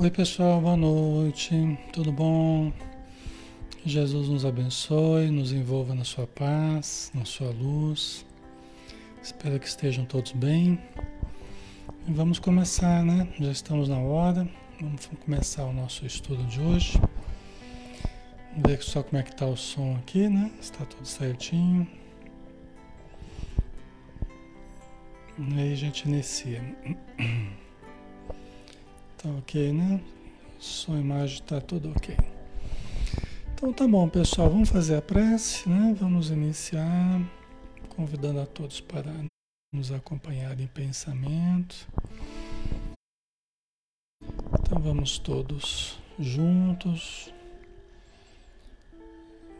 Oi pessoal, boa noite, tudo bom? Jesus nos abençoe, nos envolva na sua paz, na sua luz. Espero que estejam todos bem. Vamos começar, né? Já estamos na hora. Vamos começar o nosso estudo de hoje. Vamos ver só como é que está o som aqui, né? Está tudo certinho. E aí a gente inicia. Tá ok, né? E imagem tá tudo ok. Então tá bom, pessoal. Vamos fazer a prece, né? Vamos iniciar convidando a todos para nos acompanhar em pensamento. Então vamos todos juntos,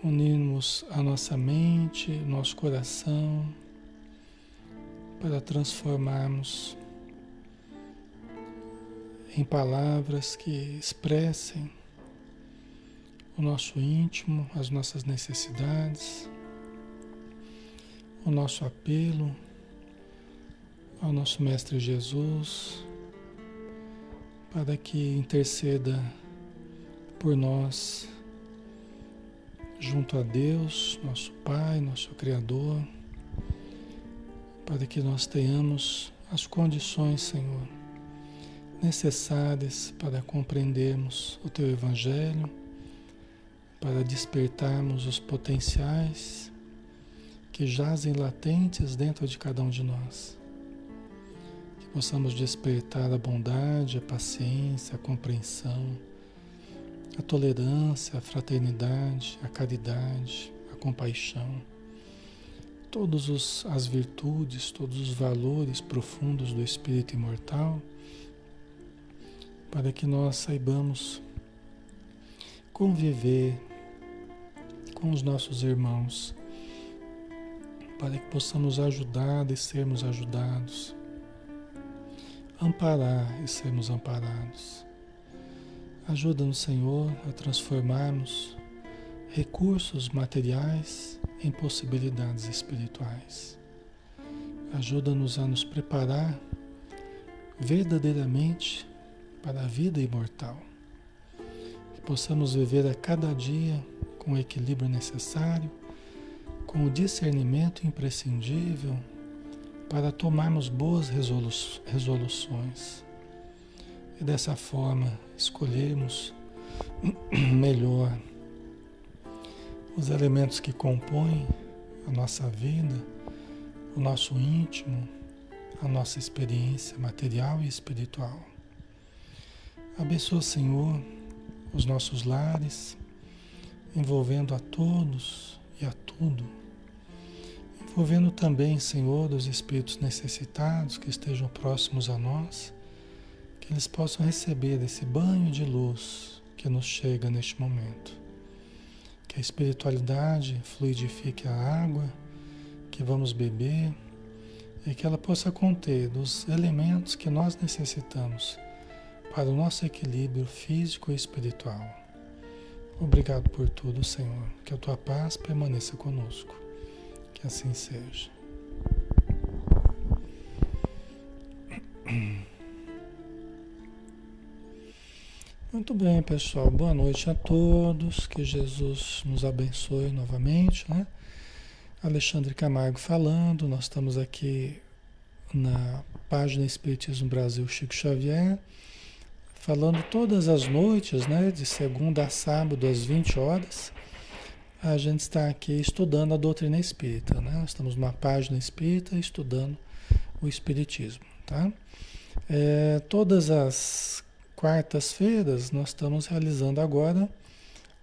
unirmos a nossa mente, nosso coração, para transformarmos em palavras que expressem o nosso íntimo, as nossas necessidades, o nosso apelo ao nosso Mestre Jesus, para que interceda por nós junto a Deus, nosso Pai, nosso Criador, para que nós tenhamos as condições, Senhor necessárias para compreendermos o teu Evangelho, para despertarmos os potenciais que jazem latentes dentro de cada um de nós. Que possamos despertar a bondade, a paciência, a compreensão, a tolerância, a fraternidade, a caridade, a compaixão, todas as virtudes, todos os valores profundos do espírito imortal para que nós saibamos conviver com os nossos irmãos, para que possamos ajudar e sermos ajudados, amparar e sermos amparados. Ajuda-nos, Senhor, a transformarmos recursos materiais em possibilidades espirituais. Ajuda-nos a nos preparar verdadeiramente para a vida imortal. Que possamos viver a cada dia com o equilíbrio necessário, com o discernimento imprescindível para tomarmos boas resolu resoluções. E dessa forma escolhermos melhor os elementos que compõem a nossa vida, o nosso íntimo, a nossa experiência material e espiritual. Abençoa, Senhor, os nossos lares, envolvendo a todos e a tudo. Envolvendo também, Senhor, os espíritos necessitados que estejam próximos a nós, que eles possam receber esse banho de luz que nos chega neste momento. Que a espiritualidade fluidifique a água que vamos beber e que ela possa conter os elementos que nós necessitamos para o nosso equilíbrio físico e espiritual. Obrigado por tudo, Senhor. Que a tua paz permaneça conosco. Que assim seja. Muito bem, pessoal. Boa noite a todos. Que Jesus nos abençoe novamente, né? Alexandre Camargo falando. Nós estamos aqui na página Espiritismo Brasil Chico Xavier falando todas as noites, né, de segunda a sábado às 20 horas. A gente está aqui estudando a doutrina espírita, né? Estamos numa página espírita estudando o espiritismo, tá? É, todas as quartas-feiras nós estamos realizando agora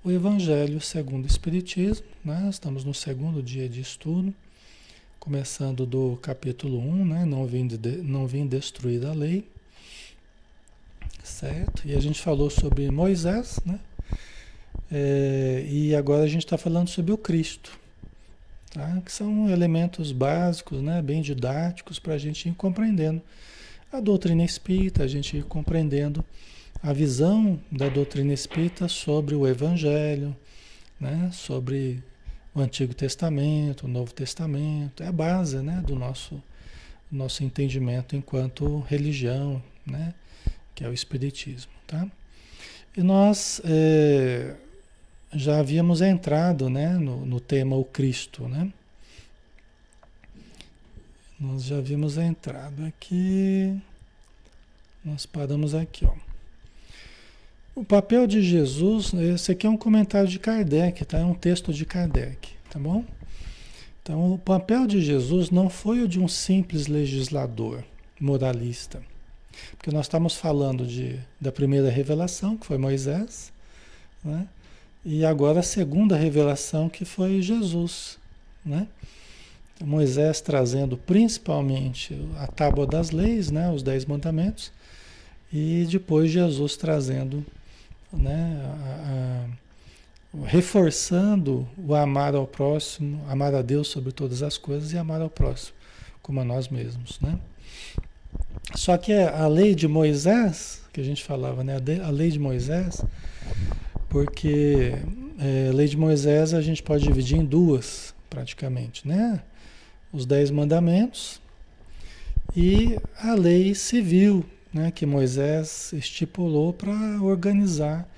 o Evangelho segundo o Espiritismo, né? Estamos no segundo dia de estudo, começando do capítulo 1, né? Não vim, de, não vim destruir a lei. Certo? E a gente falou sobre Moisés, né? É, e agora a gente está falando sobre o Cristo, tá? que são elementos básicos, né? bem didáticos para a gente ir compreendendo a doutrina espírita, a gente ir compreendendo a visão da doutrina espírita sobre o Evangelho, né? sobre o Antigo Testamento, o Novo Testamento, é a base né? do nosso, nosso entendimento enquanto religião, né? Que é o Espiritismo, tá? E nós é, já havíamos entrado né, no, no tema o Cristo, né? Nós já havíamos entrado aqui. Nós paramos aqui, ó. O papel de Jesus, esse aqui é um comentário de Kardec, tá? É um texto de Kardec, tá bom? Então, o papel de Jesus não foi o de um simples legislador, moralista. Porque nós estamos falando de, da primeira revelação, que foi Moisés, né? e agora a segunda revelação, que foi Jesus. Né? Moisés trazendo principalmente a tábua das leis, né? os dez mandamentos, e depois Jesus trazendo né, a, a, reforçando o amar ao próximo, amar a Deus sobre todas as coisas e amar ao próximo, como a nós mesmos, né? Só que a lei de Moisés, que a gente falava, né? A lei de Moisés, porque é, a lei de Moisés a gente pode dividir em duas, praticamente, né? Os dez mandamentos e a lei civil, né, que Moisés estipulou para organizar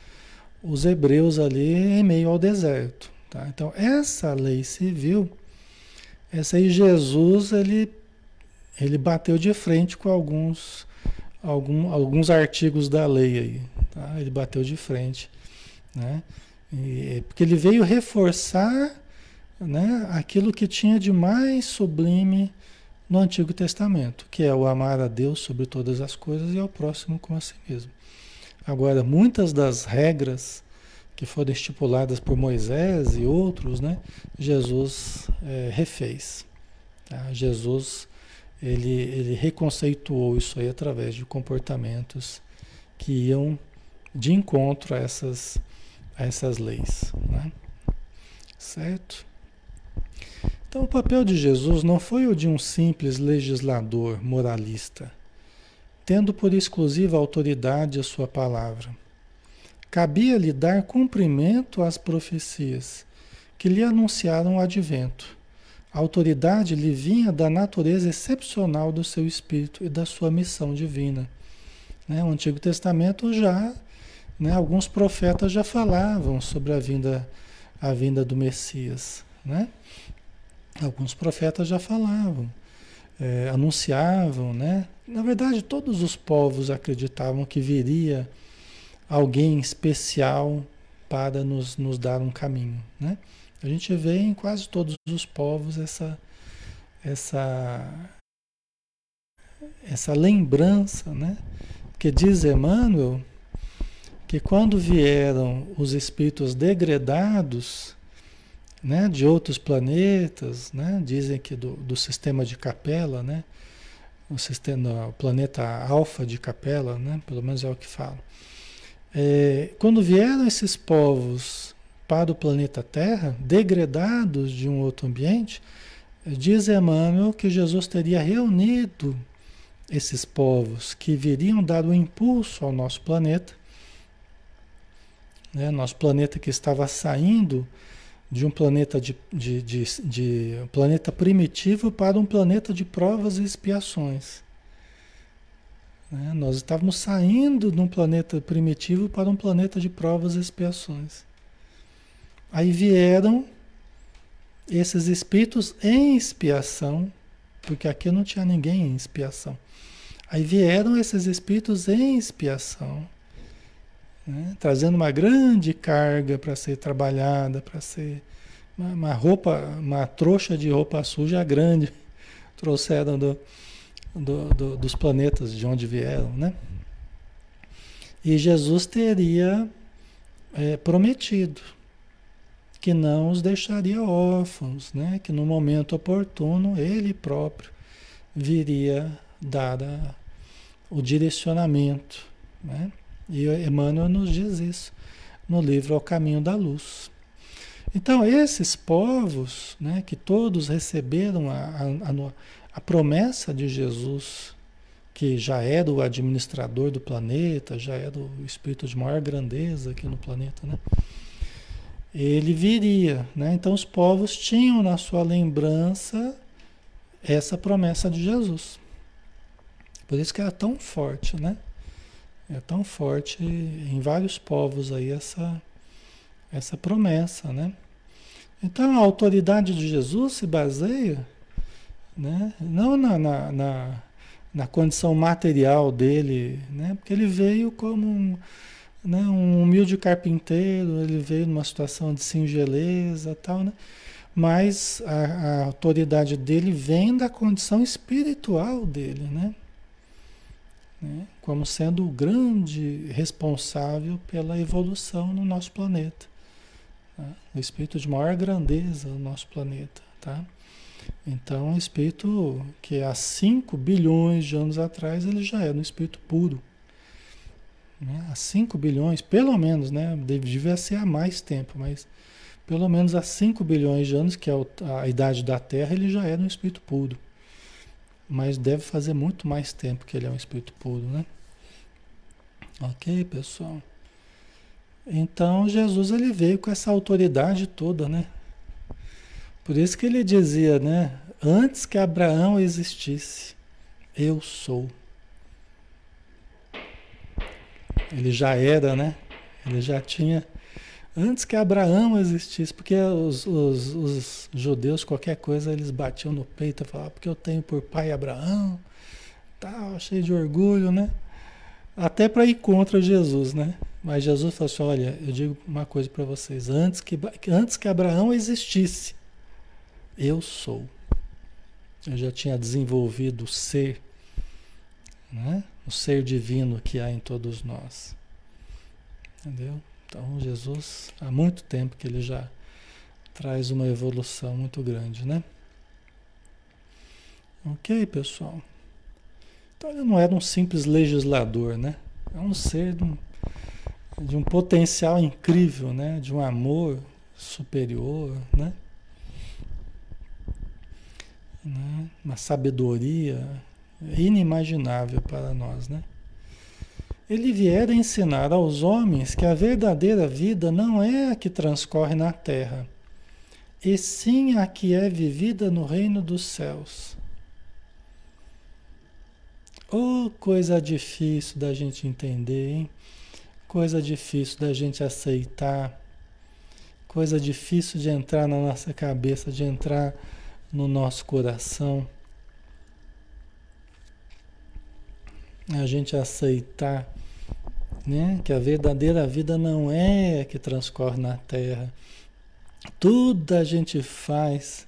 os hebreus ali em meio ao deserto. Tá? Então, essa lei civil, essa aí Jesus, ele, ele bateu de frente com alguns, algum, alguns artigos da lei aí. Tá? Ele bateu de frente. Né? E, porque ele veio reforçar né, aquilo que tinha de mais sublime no Antigo Testamento, que é o amar a Deus sobre todas as coisas e ao próximo como a si mesmo. Agora, muitas das regras que foram estipuladas por Moisés e outros, né, Jesus é, refez. Tá? Jesus ele, ele reconceituou isso aí através de comportamentos que iam de encontro a essas, a essas leis. Né? Certo? Então, o papel de Jesus não foi o de um simples legislador moralista, tendo por exclusiva autoridade a sua palavra. Cabia-lhe dar cumprimento às profecias que lhe anunciaram o advento. A autoridade lhe vinha da natureza excepcional do seu espírito e da sua missão divina. Né? O Antigo Testamento já, né, alguns profetas já falavam sobre a vinda, a vinda do Messias. Né? Alguns profetas já falavam, é, anunciavam, né? Na verdade, todos os povos acreditavam que viria alguém especial para nos, nos dar um caminho, né? A gente vê em quase todos os povos essa essa essa lembrança, né? Que diz Emmanuel que quando vieram os espíritos degredados, né, de outros planetas, né, dizem que do, do sistema de Capela, né, o, sistema, o planeta Alfa de Capela, né, pelo menos é o que falam. É, quando vieram esses povos para o planeta Terra, degradados de um outro ambiente, diz Emmanuel que Jesus teria reunido esses povos que viriam dar o um impulso ao nosso planeta, né, nosso planeta que estava saindo de um planeta de, de, de, de um planeta primitivo para um planeta de provas e expiações. Né? Nós estávamos saindo de um planeta primitivo para um planeta de provas e expiações. Aí vieram esses espíritos em expiação, porque aqui não tinha ninguém em expiação. Aí vieram esses espíritos em expiação né? trazendo uma grande carga para ser trabalhada, para ser uma, uma, roupa, uma trouxa de roupa suja grande, trouxeram do, do, do, dos planetas de onde vieram, né? E Jesus teria é, prometido que não os deixaria órfãos, né? Que no momento oportuno ele próprio viria dar a, o direcionamento, né? E Emmanuel nos diz isso no livro Ao Caminho da Luz. Então, esses povos, né, que todos receberam a, a, a promessa de Jesus, que já era o administrador do planeta, já era o espírito de maior grandeza aqui no planeta, né? Ele viria, né? Então os povos tinham na sua lembrança essa promessa de Jesus. Por isso que era tão forte, né? É tão forte em vários povos aí essa, essa promessa, né? Então a autoridade de Jesus se baseia né? não na, na, na, na condição material dele, né? porque ele veio como um, né? um humilde carpinteiro, ele veio numa situação de singeleza tal, né? mas a, a autoridade dele vem da condição espiritual dele, né? né? como sendo o grande responsável pela evolução no nosso planeta. Tá? O espírito de maior grandeza no nosso planeta. Tá? Então, o espírito que há 5 bilhões de anos atrás ele já era um espírito puro. Né? Há 5 bilhões, pelo menos, né? devia ser há mais tempo, mas pelo menos há 5 bilhões de anos, que é a idade da Terra, ele já era um espírito puro. Mas deve fazer muito mais tempo que ele é um espírito puro, né? Ok, pessoal? Então Jesus ele veio com essa autoridade toda, né? Por isso que ele dizia, né? Antes que Abraão existisse, eu sou. Ele já era, né? Ele já tinha. Antes que Abraão existisse, porque os, os, os judeus, qualquer coisa, eles batiam no peito e falavam, porque eu tenho por pai Abraão, tal, cheio de orgulho, né? Até para ir contra Jesus, né? Mas Jesus falou assim: olha, eu digo uma coisa para vocês, antes que, antes que Abraão existisse, eu sou. Eu já tinha desenvolvido o ser, né? O ser divino que há em todos nós. Entendeu? Então, Jesus, há muito tempo que ele já traz uma evolução muito grande, né? Ok, pessoal. Então, ele não era um simples legislador, né? É um ser de um, de um potencial incrível, né? De um amor superior, né? né? Uma sabedoria inimaginável para nós, né? Ele viera ensinar aos homens que a verdadeira vida não é a que transcorre na terra, e sim a que é vivida no reino dos céus. Oh, coisa difícil da gente entender, hein? Coisa difícil da gente aceitar. Coisa difícil de entrar na nossa cabeça, de entrar no nosso coração. A gente aceitar né? Que a verdadeira vida não é a que transcorre na terra. Tudo a gente faz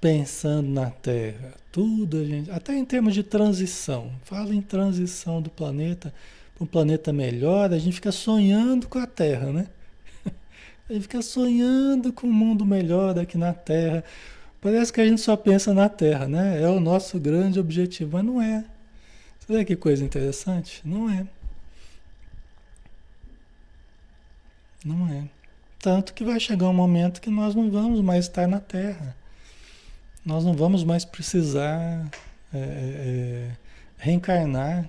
pensando na terra. Tudo a gente, até em termos de transição. Fala em transição do planeta para um planeta melhor, a gente fica sonhando com a terra, né? A gente fica sonhando com um mundo melhor aqui na Terra. Parece que a gente só pensa na Terra, né? É o nosso grande objetivo, mas não é. Você vê que coisa interessante? Não é. Não é. Tanto que vai chegar um momento que nós não vamos mais estar na Terra. Nós não vamos mais precisar é, é, é reencarnar.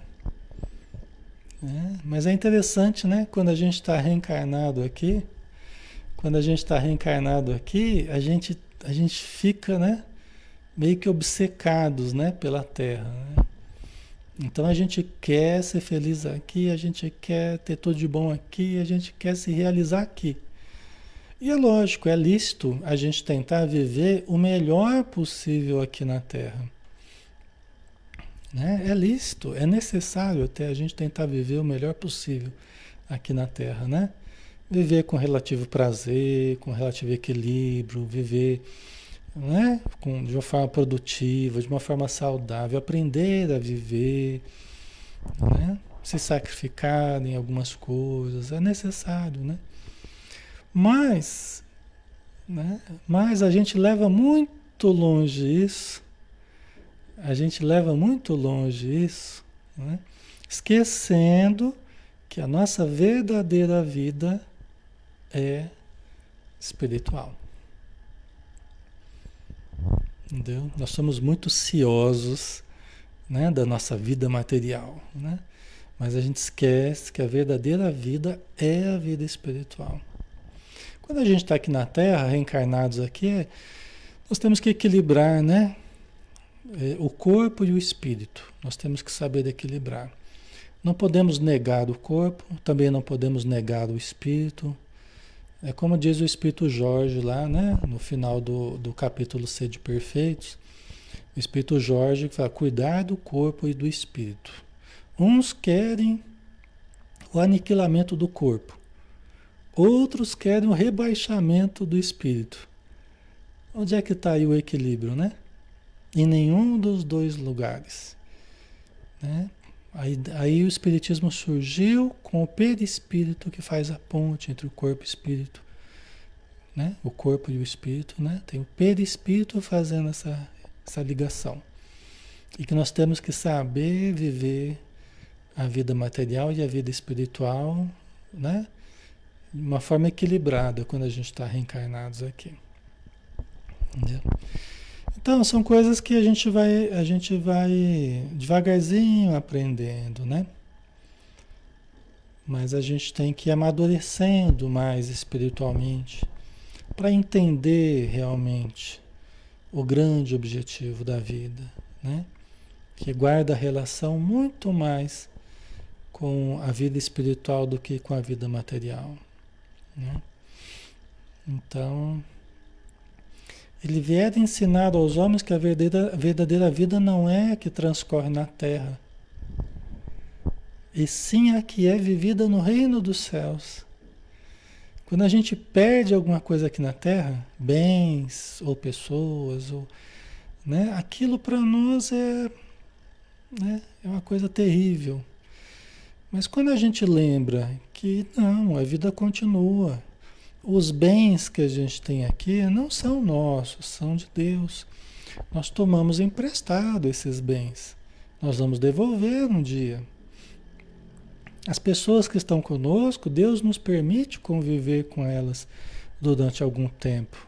Né? Mas é interessante, né? Quando a gente está reencarnado aqui, quando a gente está reencarnado aqui, a gente, a gente fica, né? Meio que obcecados, né? Pela Terra. Né? Então a gente quer ser feliz aqui, a gente quer ter tudo de bom aqui, a gente quer se realizar aqui. E é lógico, é lícito a gente tentar viver o melhor possível aqui na Terra. Né? É lícito, é necessário até a gente tentar viver o melhor possível aqui na Terra, né? Viver com relativo prazer, com relativo equilíbrio, viver né? Com, de uma forma produtiva, de uma forma saudável, aprender a viver, né? se sacrificar em algumas coisas, é necessário, né? Mas, né? Mas a gente leva muito longe isso, a gente leva muito longe isso, né? esquecendo que a nossa verdadeira vida é espiritual. Entendeu? Nós somos muito ciosos né, da nossa vida material, né? mas a gente esquece que a verdadeira vida é a vida espiritual. Quando a gente está aqui na Terra, reencarnados aqui, nós temos que equilibrar né, é, o corpo e o espírito. Nós temos que saber equilibrar. Não podemos negar o corpo, também não podemos negar o espírito. É como diz o Espírito Jorge lá, né? No final do, do capítulo C de Perfeitos. O Espírito Jorge fala: cuidar do corpo e do espírito. Uns querem o aniquilamento do corpo, outros querem o rebaixamento do espírito. Onde é que está aí o equilíbrio, né? Em nenhum dos dois lugares. Né? Aí, aí o Espiritismo surgiu com o perispírito que faz a ponte entre o corpo e o espírito. Né? O corpo e o espírito, né? Tem o perispírito fazendo essa, essa ligação. E que nós temos que saber viver a vida material e a vida espiritual, né? De uma forma equilibrada quando a gente está reencarnados aqui. Entendeu? Então, são coisas que a gente vai, a gente vai devagarzinho aprendendo, né? Mas a gente tem que ir amadurecendo mais espiritualmente para entender realmente o grande objetivo da vida, né? Que guarda relação muito mais com a vida espiritual do que com a vida material, né? Então, ele vier ensinar aos homens que a verdadeira, a verdadeira vida não é a que transcorre na terra, e sim a que é vivida no reino dos céus. Quando a gente perde alguma coisa aqui na terra, bens ou pessoas, ou, né, aquilo para nós é, né, é uma coisa terrível. Mas quando a gente lembra que não, a vida continua, os bens que a gente tem aqui não são nossos, são de Deus. Nós tomamos emprestado esses bens. Nós vamos devolver um dia. As pessoas que estão conosco, Deus nos permite conviver com elas durante algum tempo.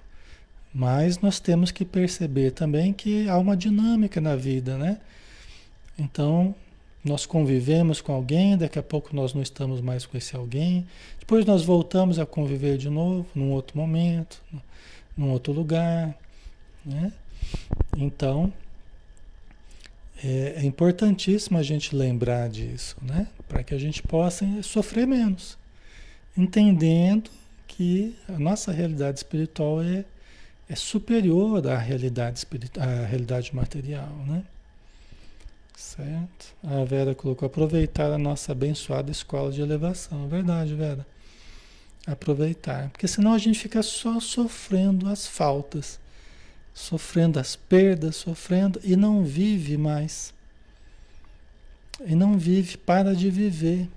Mas nós temos que perceber também que há uma dinâmica na vida, né? Então, nós convivemos com alguém, daqui a pouco nós não estamos mais com esse alguém, depois nós voltamos a conviver de novo, num outro momento, num outro lugar. Né? Então, é, é importantíssimo a gente lembrar disso, né? para que a gente possa sofrer menos, entendendo que a nossa realidade espiritual é, é superior à realidade, à realidade material. Né? Certo? A Vera colocou aproveitar a nossa abençoada escola de elevação. É verdade, Vera. Aproveitar. Porque senão a gente fica só sofrendo as faltas, sofrendo as perdas, sofrendo e não vive mais. E não vive, para de viver.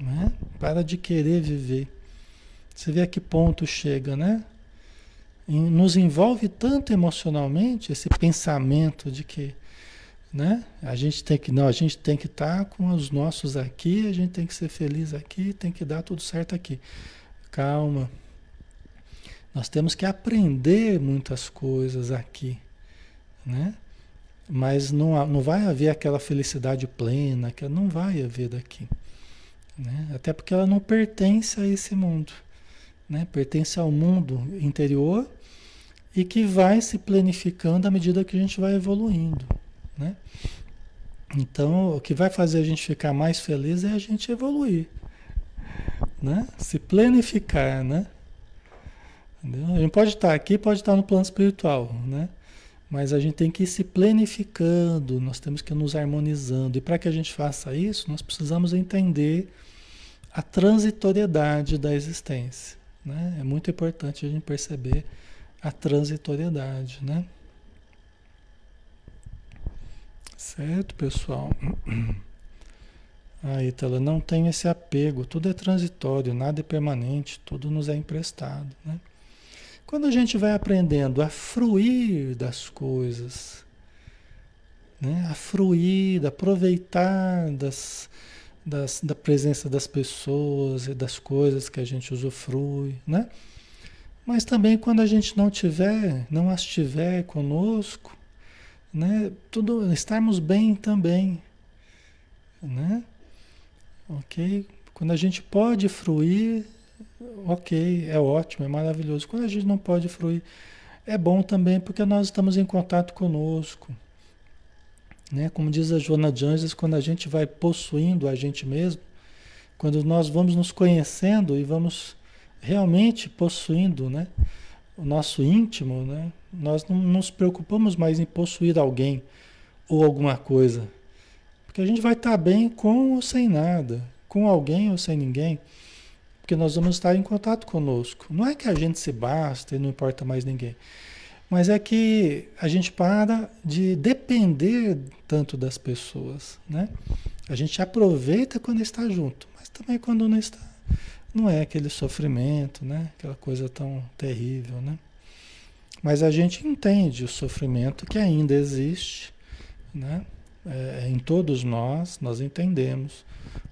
Né? Para de querer viver. Você vê a que ponto chega, né? Nos envolve tanto emocionalmente esse pensamento de que né? A gente tem que não, a gente tem que estar tá com os nossos aqui, a gente tem que ser feliz aqui, tem que dar tudo certo aqui. Calma. Nós temos que aprender muitas coisas aqui, né? Mas não, não vai haver aquela felicidade plena, que não vai haver daqui. Né? Até porque ela não pertence a esse mundo. Né? Pertence ao mundo interior e que vai se planificando à medida que a gente vai evoluindo. Né? Então, o que vai fazer a gente ficar mais feliz é a gente evoluir, né? Se planificar, né? Entendeu? A gente pode estar aqui, pode estar no plano espiritual, né? Mas a gente tem que ir se planificando, nós temos que ir nos harmonizando. E para que a gente faça isso, nós precisamos entender a transitoriedade da existência. Né? É muito importante a gente perceber a transitoriedade, né? Certo, pessoal? Aí, Tela, não tem esse apego, tudo é transitório, nada é permanente, tudo nos é emprestado, né? Quando a gente vai aprendendo a fruir das coisas, né? a fruir, aproveitar das, das, da presença das pessoas e das coisas que a gente usufrui, né? Mas também quando a gente não tiver, não as tiver conosco, né? Tudo, estarmos bem também, né? Ok? Quando a gente pode fruir, ok, é ótimo, é maravilhoso. Quando a gente não pode fruir, é bom também porque nós estamos em contato conosco. Né? Como diz a Joana de Anjos, quando a gente vai possuindo a gente mesmo, quando nós vamos nos conhecendo e vamos realmente possuindo né? O nosso íntimo, né? nós não nos preocupamos mais em possuir alguém ou alguma coisa. Porque a gente vai estar bem com ou sem nada, com alguém ou sem ninguém, porque nós vamos estar em contato conosco. Não é que a gente se basta e não importa mais ninguém. Mas é que a gente para de depender tanto das pessoas, né? A gente aproveita quando está junto, mas também quando não está. Não é aquele sofrimento, né? Aquela coisa tão terrível, né? Mas a gente entende o sofrimento que ainda existe, né? É, em todos nós, nós entendemos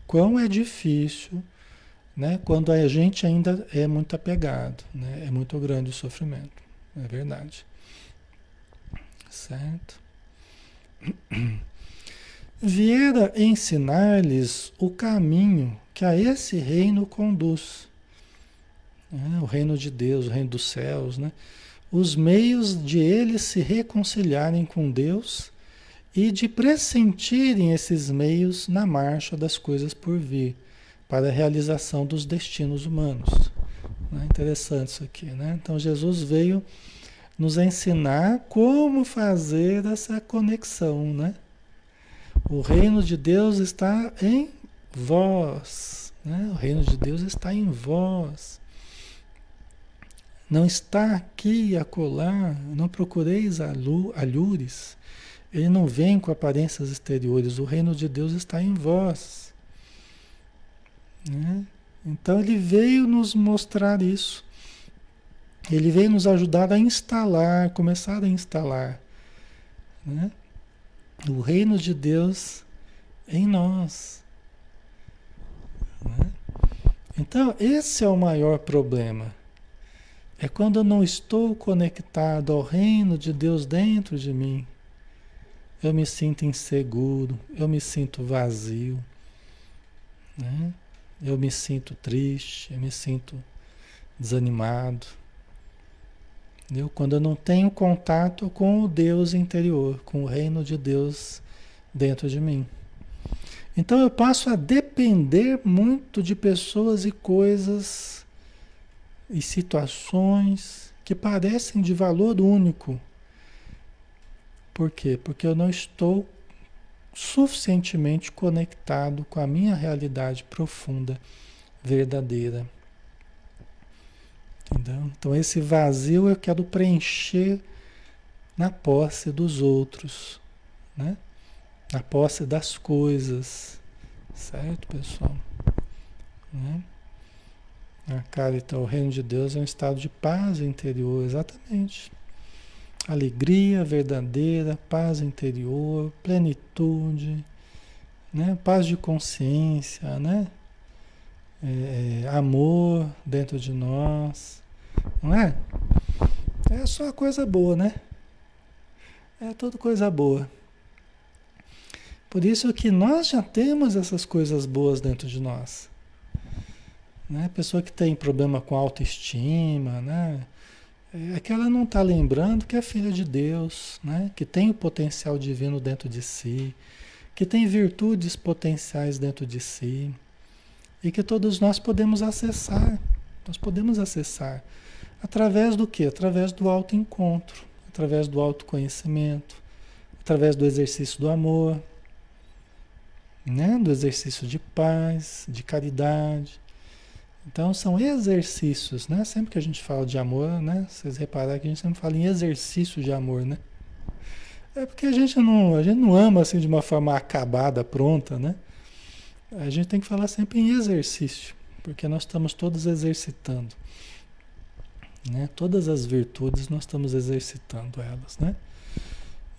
quão é difícil, né? Quando a gente ainda é muito apegado, né? É muito grande o sofrimento. É verdade. Certo? Viera ensinar-lhes o caminho que a esse reino conduz. É, o reino de Deus, o reino dos céus, né? Os meios de eles se reconciliarem com Deus e de pressentirem esses meios na marcha das coisas por vir, para a realização dos destinos humanos. É interessante isso aqui, né? Então Jesus veio nos ensinar como fazer essa conexão, né? O reino de Deus está em vós, né? O reino de Deus está em vós. Não está aqui e acolá, não procureis alhures. Ele não vem com aparências exteriores, o reino de Deus está em vós. Né? Então ele veio nos mostrar isso. Ele veio nos ajudar a instalar, começar a instalar né? O reino de Deus em nós. Né? Então, esse é o maior problema. É quando eu não estou conectado ao reino de Deus dentro de mim. Eu me sinto inseguro, eu me sinto vazio, né? eu me sinto triste, eu me sinto desanimado. Quando eu não tenho contato com o Deus interior, com o reino de Deus dentro de mim. Então eu passo a depender muito de pessoas e coisas e situações que parecem de valor único. Por quê? Porque eu não estou suficientemente conectado com a minha realidade profunda, verdadeira. Entendeu? Então esse vazio eu quero preencher na posse dos outros, né? Na posse das coisas, certo, pessoal? Né? A então, o reino de Deus é um estado de paz interior, exatamente. Alegria verdadeira, paz interior, plenitude, né? paz de consciência, né? É, é, amor dentro de nós, não é? É só coisa boa, né? É tudo coisa boa. Por isso que nós já temos essas coisas boas dentro de nós. Né? Pessoa que tem problema com autoestima, né? É que ela não está lembrando que é filha de Deus, né? que tem o potencial divino dentro de si, que tem virtudes potenciais dentro de si e que todos nós podemos acessar. Nós podemos acessar através do que? Através do autoencontro, através do autoconhecimento, através do exercício do amor, né? do exercício de paz, de caridade. Então são exercícios, né? Sempre que a gente fala de amor, né? Vocês repararam que a gente sempre fala em exercício de amor, né? É porque a gente não, a gente não ama assim de uma forma acabada, pronta, né? A gente tem que falar sempre em exercício, porque nós estamos todos exercitando. Né? Todas as virtudes nós estamos exercitando elas, né?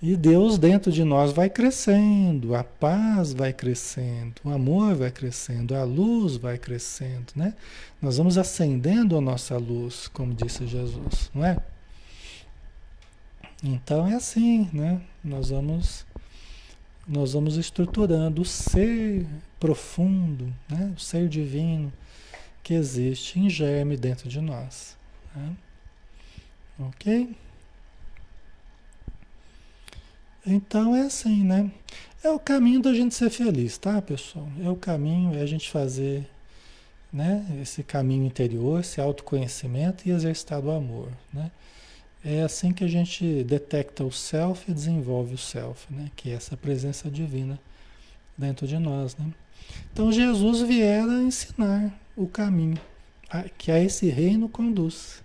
E Deus dentro de nós vai crescendo, a paz vai crescendo, o amor vai crescendo, a luz vai crescendo, né? Nós vamos acendendo a nossa luz, como disse Jesus, não é? Então é assim, né? Nós vamos nós vamos estruturando o ser profundo, né? o ser divino que existe em germe dentro de nós. Né? Ok? Então é assim, né? É o caminho da gente ser feliz, tá, pessoal? É o caminho, é a gente fazer né, esse caminho interior, esse autoconhecimento e exercitar o amor, né? É assim que a gente detecta o self e desenvolve o self, né? Que é essa presença divina dentro de nós, né? Então Jesus viera ensinar o caminho que a esse reino conduz.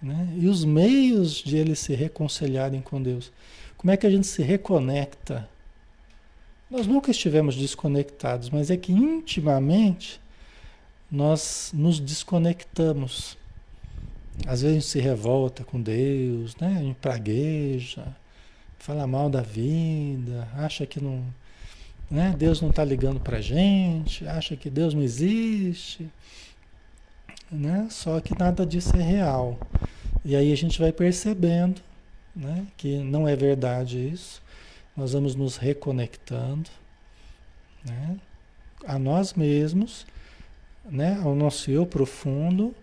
Né? E os meios de eles se reconciliarem com Deus. Como é que a gente se reconecta? Nós nunca estivemos desconectados, mas é que intimamente nós nos desconectamos. Às vezes a gente se revolta com Deus, né? a gente pragueja, fala mal da vida, acha que não, né? Deus não está ligando para a gente, acha que Deus não existe, né? Só que nada disso é real. E aí a gente vai percebendo, né? Que não é verdade isso. Nós vamos nos reconectando, né? A nós mesmos, né? Ao nosso eu profundo,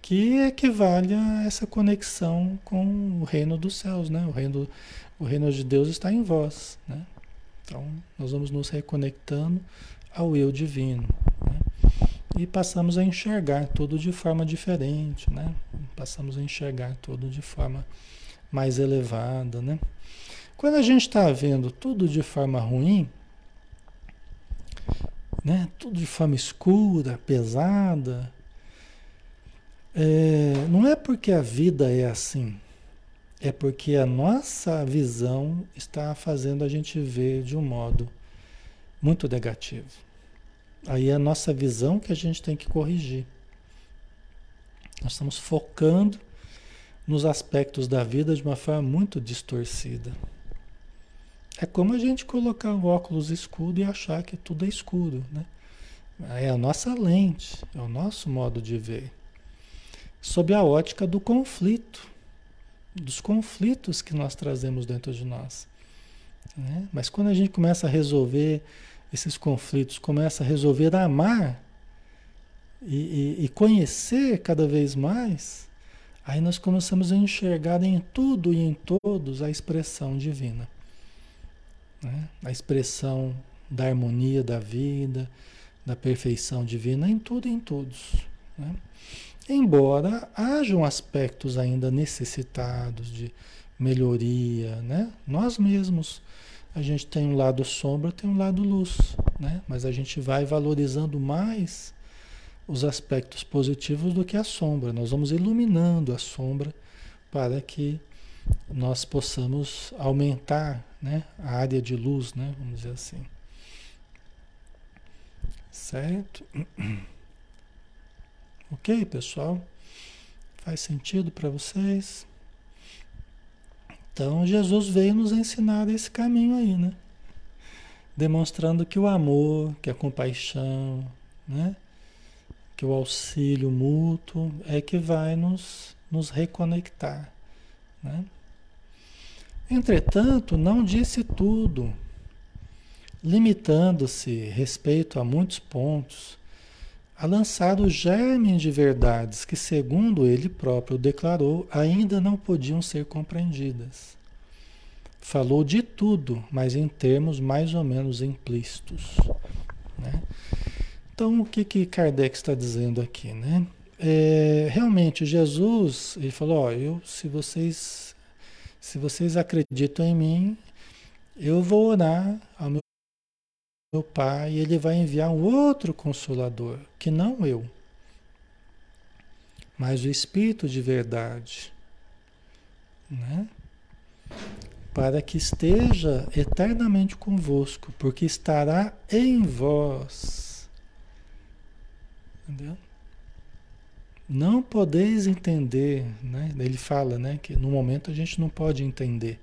que equivale a essa conexão com o reino dos céus, né? O reino, o reino de Deus está em vós, né? Então, nós vamos nos reconectando ao eu divino. E passamos a enxergar tudo de forma diferente, né? Passamos a enxergar tudo de forma mais elevada, né? Quando a gente está vendo tudo de forma ruim, né? Tudo de forma escura, pesada, é, não é porque a vida é assim, é porque a nossa visão está fazendo a gente ver de um modo muito negativo. Aí é a nossa visão que a gente tem que corrigir. Nós estamos focando nos aspectos da vida de uma forma muito distorcida. É como a gente colocar o óculos escuro e achar que tudo é escuro, né? É a nossa lente, é o nosso modo de ver. Sob a ótica do conflito dos conflitos que nós trazemos dentro de nós. Né? Mas quando a gente começa a resolver esses conflitos, começa a resolver amar e, e, e conhecer cada vez mais, aí nós começamos a enxergar em tudo e em todos a expressão divina. Né? A expressão da harmonia da vida, da perfeição divina em tudo e em todos. Né? Embora hajam aspectos ainda necessitados de melhoria, né? Nós mesmos, a gente tem um lado sombra, tem um lado luz, né? Mas a gente vai valorizando mais os aspectos positivos do que a sombra. Nós vamos iluminando a sombra para que nós possamos aumentar, né, a área de luz, né, vamos dizer assim. Certo? Ok, pessoal? Faz sentido para vocês? Então, Jesus veio nos ensinar esse caminho aí, né? Demonstrando que o amor, que a compaixão, né? Que o auxílio mútuo é que vai nos, nos reconectar, né? Entretanto, não disse tudo, limitando-se respeito a muitos pontos a lançar o germe de verdades que, segundo ele próprio declarou, ainda não podiam ser compreendidas. Falou de tudo, mas em termos mais ou menos implícitos. Né? Então, o que, que Kardec está dizendo aqui? Né? É, realmente, Jesus, ele falou, eu, se vocês, se vocês acreditam em mim, eu vou orar ao meu meu Pai, ele vai enviar um outro consolador, que não eu, mas o Espírito de verdade, né? Para que esteja eternamente convosco, porque estará em vós. Entendeu? Não podeis entender, né? Ele fala, né, que no momento a gente não pode entender.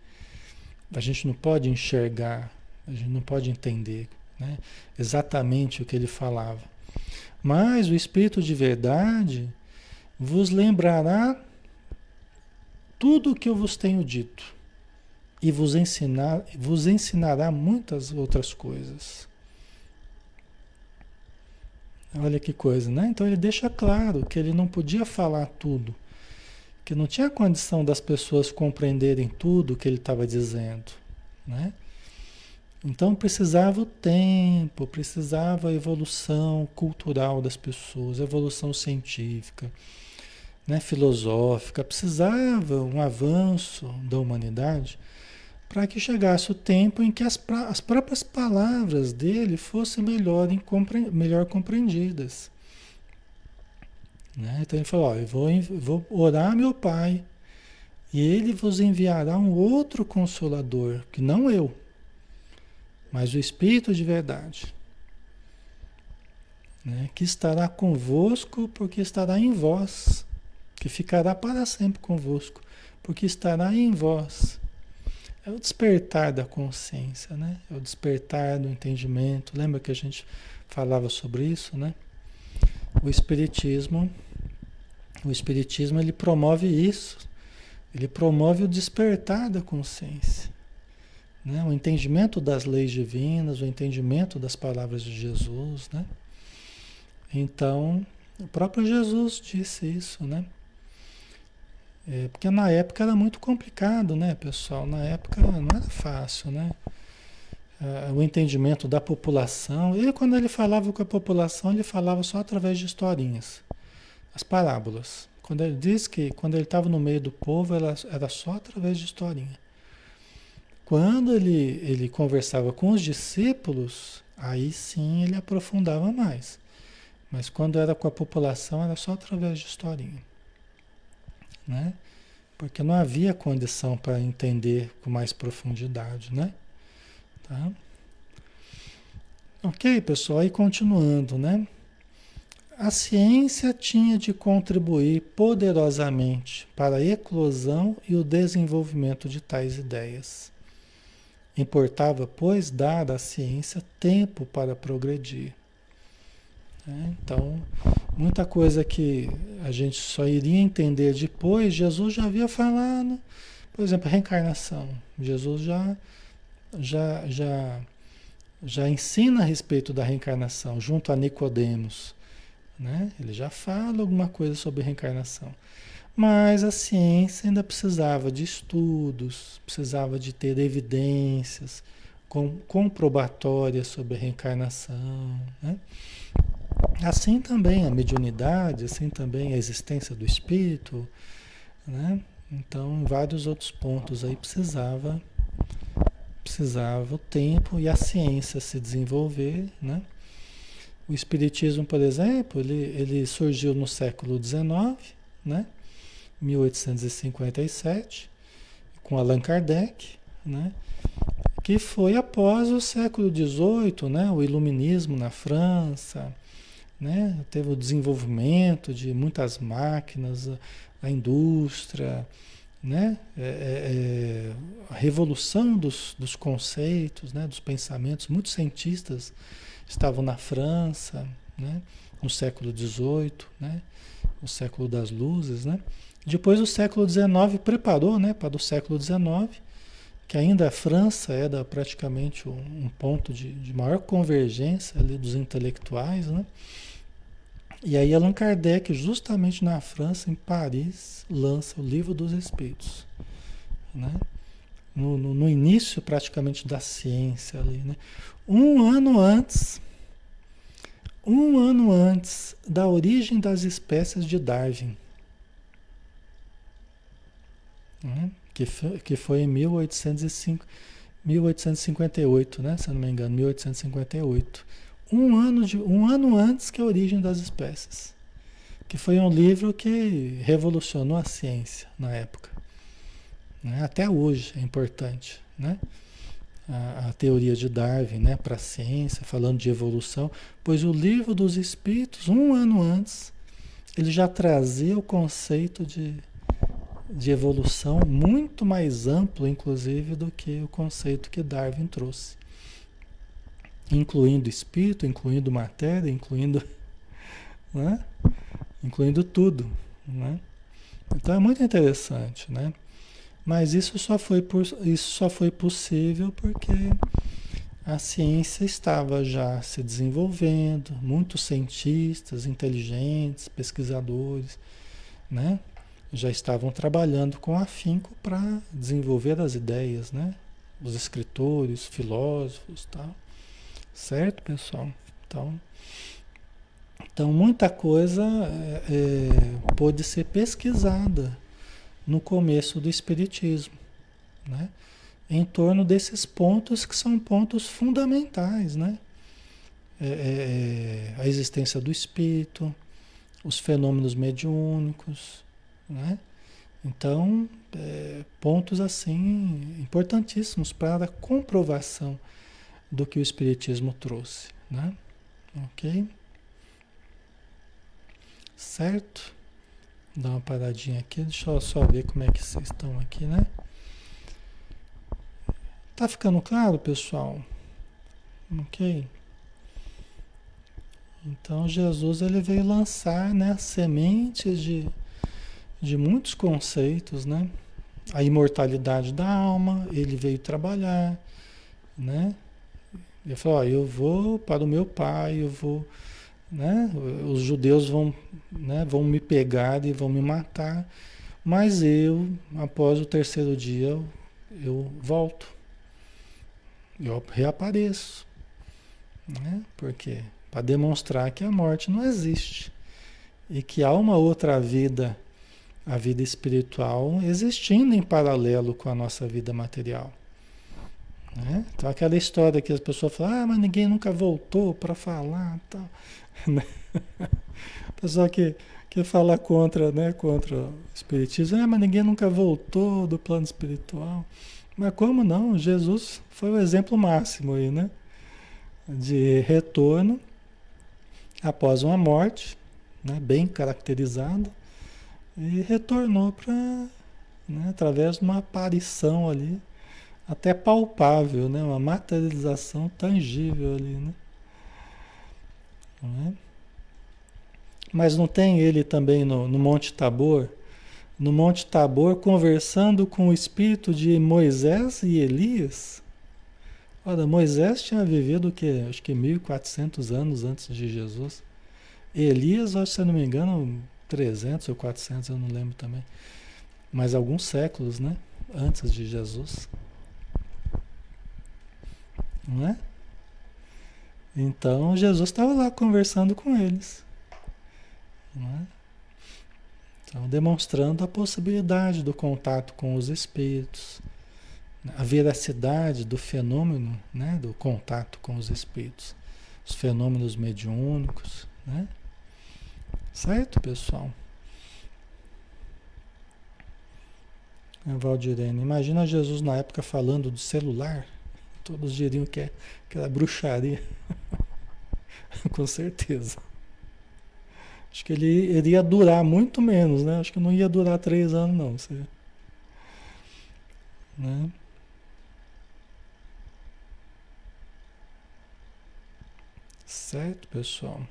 A gente não pode enxergar, a gente não pode entender né? exatamente o que ele falava. Mas o Espírito de verdade vos lembrará tudo o que eu vos tenho dito e vos, ensinar, vos ensinará muitas outras coisas. Olha que coisa, né? Então ele deixa claro que ele não podia falar tudo, que não tinha condição das pessoas compreenderem tudo o que ele estava dizendo, né? Então precisava o tempo, precisava a evolução cultural das pessoas, evolução científica, né, filosófica, precisava um avanço da humanidade para que chegasse o tempo em que as, as próprias palavras dele fossem melhor, melhor compreendidas. Né? Então ele falou: ó, eu vou, vou orar meu Pai e ele vos enviará um outro consolador, que não eu, mas o Espírito de verdade, né? que estará convosco, porque estará em vós, que ficará para sempre convosco, porque estará em vós. É o despertar da consciência, né? É o despertar do entendimento. Lembra que a gente falava sobre isso, né? O espiritismo, o espiritismo ele promove isso. Ele promove o despertar da consciência. Né? O entendimento das leis divinas, o entendimento das palavras de Jesus, né? Então, o próprio Jesus disse isso, né? É, porque na época era muito complicado, né, pessoal? Na época não era fácil, né? É, o entendimento da população. Ele, quando ele falava com a população, ele falava só através de historinhas, as parábolas. Quando ele diz que quando ele estava no meio do povo, era, só através de historinha. Quando ele, ele conversava com os discípulos, aí sim ele aprofundava mais. Mas quando era com a população, era só através de historinha né? Porque não havia condição para entender com mais profundidade, né? Tá? Ok, pessoal, aí continuando, né? A ciência tinha de contribuir poderosamente para a eclosão e o desenvolvimento de tais ideias. Importava, pois, dar à ciência tempo para progredir. Né? Então, muita coisa que a gente só iria entender depois, Jesus já havia falado. Por exemplo, reencarnação. Jesus já, já, já, já ensina a respeito da reencarnação, junto a Nicodemos. Né? Ele já fala alguma coisa sobre reencarnação. Mas a ciência ainda precisava de estudos, precisava de ter evidências comprobatórias sobre a reencarnação. Né? Assim também a mediunidade, assim também a existência do espírito, né? Então, em vários outros pontos aí precisava precisava o tempo e a ciência se desenvolver, né? O espiritismo, por exemplo, ele, ele surgiu no século XIX, né? 1857, com Allan Kardec, né? Que foi após o século XVIII, né? O iluminismo na França, né? Teve o desenvolvimento de muitas máquinas, a indústria, né? É, é, é, a revolução dos, dos conceitos, né? dos pensamentos. Muitos cientistas estavam na França, né? no século XVIII, né? o século das luzes. Né? Depois o século XIX preparou né? para o século XIX, que ainda a França era praticamente um, ponto de, de maior convergência ali dos intelectuais, né? E aí Allan Kardec, justamente na França, em Paris, lança o Livro dos Espíritos. Né? No, no, no, início praticamente da ciência ali. Né? Um ano antes, um ano antes da origem das espécies de Darwin. Né? Que, foi, que foi em 1805, 1858, né? se eu não me engano, 1858 um ano, de, um ano antes que a origem das espécies. Que foi um livro que revolucionou a ciência na época. Né? Até hoje é importante. Né? A, a teoria de Darwin né? para a ciência, falando de evolução, pois o livro dos espíritos, um ano antes, ele já trazia o conceito de, de evolução muito mais amplo, inclusive, do que o conceito que Darwin trouxe incluindo espírito, incluindo matéria, incluindo, né? incluindo tudo. Né? Então é muito interessante, né? Mas isso só foi, por, isso só foi possível porque a ciência estava já se desenvolvendo, muitos cientistas inteligentes, pesquisadores, né? Já estavam trabalhando com afinco para desenvolver as ideias, né? os escritores, filósofos, tal. Certo, pessoal? Então, então muita coisa é, é, pode ser pesquisada no começo do Espiritismo, né? em torno desses pontos que são pontos fundamentais, né? É, é, é, a existência do espírito, os fenômenos mediúnicos, né? Então, é, pontos assim importantíssimos para a comprovação do que o Espiritismo trouxe, né? Ok? Certo? Dá uma paradinha aqui, deixa eu só ver como é que vocês estão aqui, né? Tá ficando claro, pessoal? Ok? Então Jesus ele veio lançar né, sementes de, de muitos conceitos, né? A imortalidade da alma, ele veio trabalhar, né? Ele falou, ó, eu vou para o meu pai, eu vou, né? Os judeus vão, né, vão me pegar e vão me matar, mas eu, após o terceiro dia, eu, eu volto eu reapareço. Né? Por quê? Para demonstrar que a morte não existe. E que há uma outra vida, a vida espiritual, existindo em paralelo com a nossa vida material. Né? Então aquela história que as pessoas falam, ah, mas ninguém nunca voltou para falar tal. Né? Pessoal que, que fala contra, né, contra o espiritismo, ah, mas ninguém nunca voltou do plano espiritual. Mas como não? Jesus foi o exemplo máximo aí, né? De retorno após uma morte, né? bem caracterizada, e retornou para, né? através de uma aparição ali, até palpável, né? uma materialização tangível ali. Né? É? Mas não tem ele também no, no Monte Tabor? no Monte Tabor, conversando com o espírito de Moisés e Elias. Ora, Moisés tinha vivido o que? Acho que 1400 anos antes de Jesus. Elias, acho, se não me engano, 300 ou 400, eu não lembro também. Mas alguns séculos, né? Antes de Jesus. Não é? Então, Jesus estava lá conversando com eles. Não é? Então, demonstrando a possibilidade do contato com os espíritos, a veracidade do fenômeno, né, do contato com os espíritos, os fenômenos mediúnicos, né? Certo, pessoal? Valdirene, imagina Jesus na época falando do celular. Todos diriam que, é, que era bruxaria. Com certeza. Acho que ele iria durar muito menos, né? Acho que não ia durar três anos, não. Você, né? Certo, pessoal?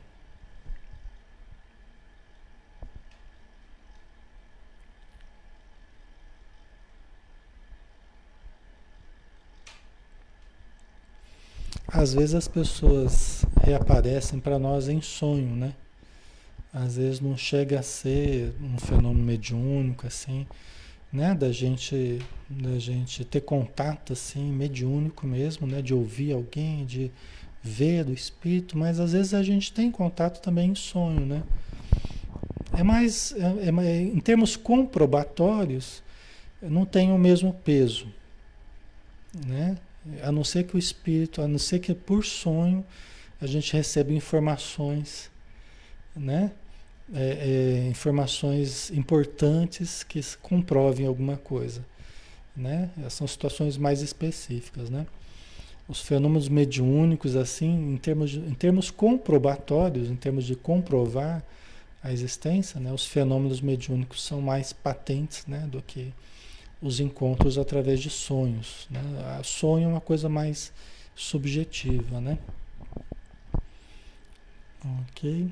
Às vezes as pessoas reaparecem para nós em sonho, né? às vezes não chega a ser um fenômeno mediúnico assim, né, da gente da gente ter contato assim mediúnico mesmo, né, de ouvir alguém, de ver do espírito, mas às vezes a gente tem contato também em sonho, né? É mais, é, é, em termos comprobatórios, não tem o mesmo peso, né? A não ser que o espírito, a não ser que por sonho a gente recebe informações né? É, é, informações importantes que comprovem alguma coisa. Né? São situações mais específicas. Né? Os fenômenos mediúnicos, assim, em termos, de, em termos comprobatórios, em termos de comprovar a existência, né? os fenômenos mediúnicos são mais patentes né? do que os encontros através de sonhos. Né? Sonho é uma coisa mais subjetiva. Né? Ok.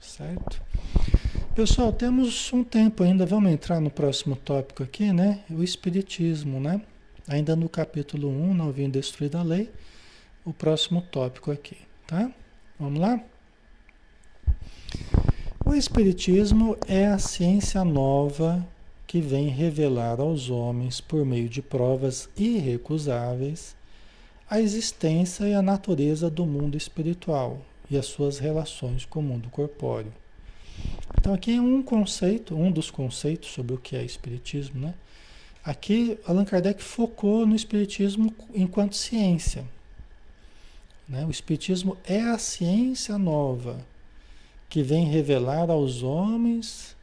Certo? Pessoal, temos um tempo ainda, vamos entrar no próximo tópico aqui, né? O Espiritismo, né? Ainda no capítulo 1, não vim destruir a lei, o próximo tópico aqui, tá? Vamos lá? O Espiritismo é a ciência nova que vem revelar aos homens, por meio de provas irrecusáveis, a existência e a natureza do mundo espiritual e as suas relações com o mundo corpóreo. Então aqui é um conceito, um dos conceitos sobre o que é espiritismo, né? Aqui Allan Kardec focou no espiritismo enquanto ciência. Né? O espiritismo é a ciência nova que vem revelar aos homens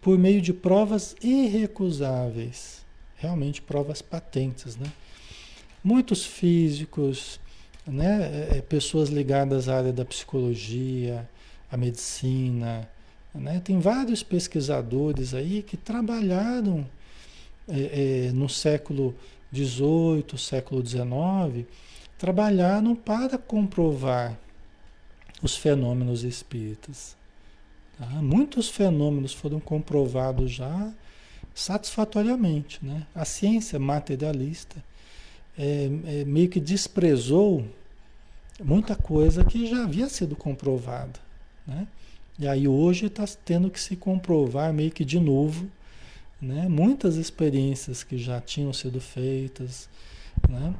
por meio de provas irrecusáveis, realmente provas patentes, né? Muitos físicos, né, é, é, pessoas ligadas à área da psicologia, à medicina, né, tem vários pesquisadores aí que trabalharam é, é, no século XVIII, século XIX, trabalharam para comprovar os fenômenos espíritas. Tá? Muitos fenômenos foram comprovados já satisfatoriamente. Né? A ciência materialista é, é, meio que desprezou muita coisa que já havia sido comprovada. Né? E aí hoje está tendo que se comprovar meio que de novo né? muitas experiências que já tinham sido feitas né?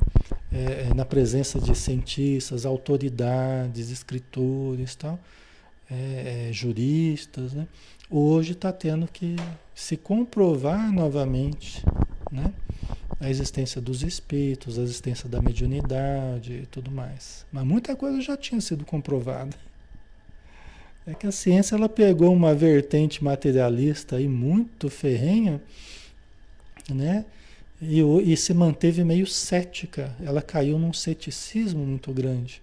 É, é, na presença de cientistas, autoridades, escritores, tal, é, é juristas. Né? Hoje está tendo que se comprovar novamente né? a existência dos espíritos, a existência da mediunidade e tudo mais. Mas muita coisa já tinha sido comprovada. É que a ciência ela pegou uma vertente materialista aí muito ferrenha, né? E, e se manteve meio cética. Ela caiu num ceticismo muito grande,